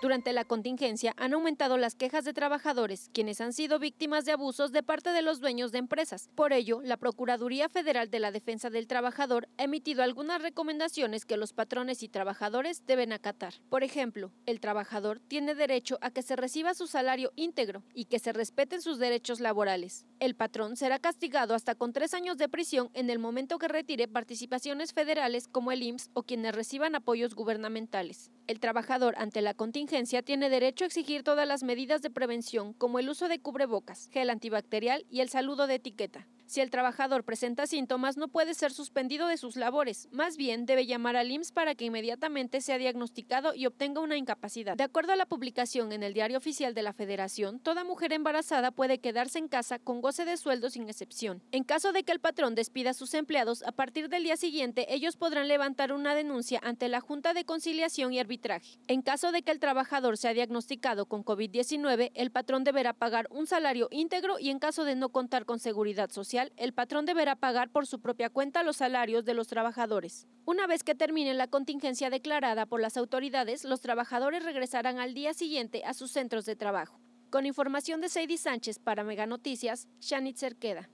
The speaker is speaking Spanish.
Durante la contingencia han aumentado las quejas de trabajadores, quienes han sido víctimas de abusos de parte de los dueños de empresas. Por ello, la Procuraduría Federal de la Defensa del Trabajador ha emitido algunas recomendaciones que los patrones y trabajadores deben acatar. Por ejemplo, el trabajador tiene derecho a que se reciba su salario íntegro y que se respeten sus derechos laborales. El patrón será castigado hasta con tres años de prisión en el momento que retire participaciones federales como el IMSS o quienes reciban apoyos gubernamentales. El trabajador ante la contingencia tiene derecho a exigir todas las medidas de prevención como el uso de cubrebocas, gel antibacterial y el saludo de etiqueta. Si el trabajador presenta síntomas, no puede ser suspendido de sus labores. Más bien, debe llamar al IMSS para que inmediatamente sea diagnosticado y obtenga una incapacidad. De acuerdo a la publicación en el Diario Oficial de la Federación, toda mujer embarazada puede quedarse en casa con goce de sueldo sin excepción. En caso de que el patrón despida a sus empleados, a partir del día siguiente ellos podrán levantar una denuncia ante la Junta de Conciliación y Arbitraje. En caso de que el trabajador sea diagnosticado con COVID-19, el patrón deberá pagar un salario íntegro y en caso de no contar con seguridad social, el patrón deberá pagar por su propia cuenta los salarios de los trabajadores. Una vez que termine la contingencia declarada por las autoridades, los trabajadores regresarán al día siguiente a sus centros de trabajo. Con información de Seidy Sánchez para Mega Noticias, Shanit Cerqueda.